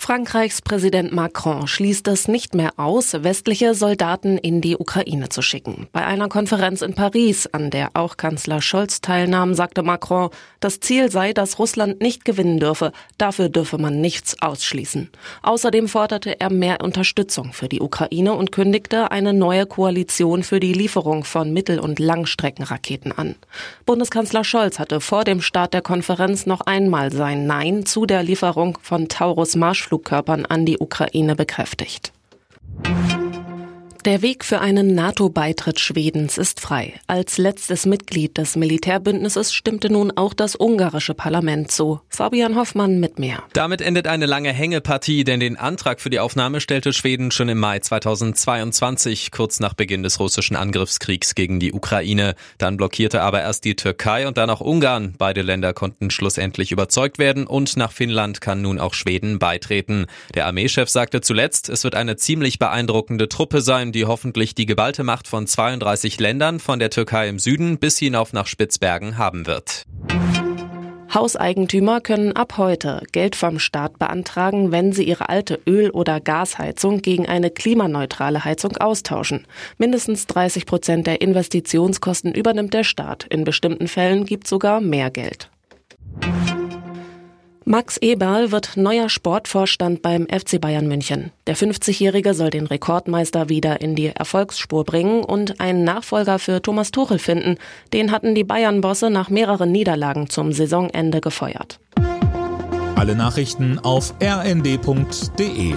Frankreichs Präsident Macron schließt es nicht mehr aus, westliche Soldaten in die Ukraine zu schicken. Bei einer Konferenz in Paris, an der auch Kanzler Scholz teilnahm, sagte Macron, das Ziel sei, dass Russland nicht gewinnen dürfe, dafür dürfe man nichts ausschließen. Außerdem forderte er mehr Unterstützung für die Ukraine und kündigte eine neue Koalition für die Lieferung von Mittel- und Langstreckenraketen an. Bundeskanzler Scholz hatte vor dem Start der Konferenz noch einmal sein Nein zu der Lieferung von Taurus Marsch Marschflugkörpern an die Ukraine bekräftigt. Der Weg für einen NATO-Beitritt Schwedens ist frei. Als letztes Mitglied des Militärbündnisses stimmte nun auch das ungarische Parlament zu. Fabian Hoffmann mit mehr. Damit endet eine lange Hängepartie, denn den Antrag für die Aufnahme stellte Schweden schon im Mai 2022, kurz nach Beginn des russischen Angriffskriegs gegen die Ukraine. Dann blockierte aber erst die Türkei und dann auch Ungarn. Beide Länder konnten schlussendlich überzeugt werden und nach Finnland kann nun auch Schweden beitreten. Der Armeechef sagte zuletzt, es wird eine ziemlich beeindruckende Truppe sein, die hoffentlich die geballte Macht von 32 Ländern von der Türkei im Süden bis hinauf nach Spitzbergen haben wird. Hauseigentümer können ab heute Geld vom Staat beantragen, wenn sie ihre alte Öl- oder Gasheizung gegen eine klimaneutrale Heizung austauschen. Mindestens 30 Prozent der Investitionskosten übernimmt der Staat. In bestimmten Fällen gibt sogar mehr Geld. Max Eberl wird neuer Sportvorstand beim FC Bayern München. Der 50-Jährige soll den Rekordmeister wieder in die Erfolgsspur bringen und einen Nachfolger für Thomas Tuchel finden. Den hatten die Bayern-Bosse nach mehreren Niederlagen zum Saisonende gefeuert. Alle Nachrichten auf rnd.de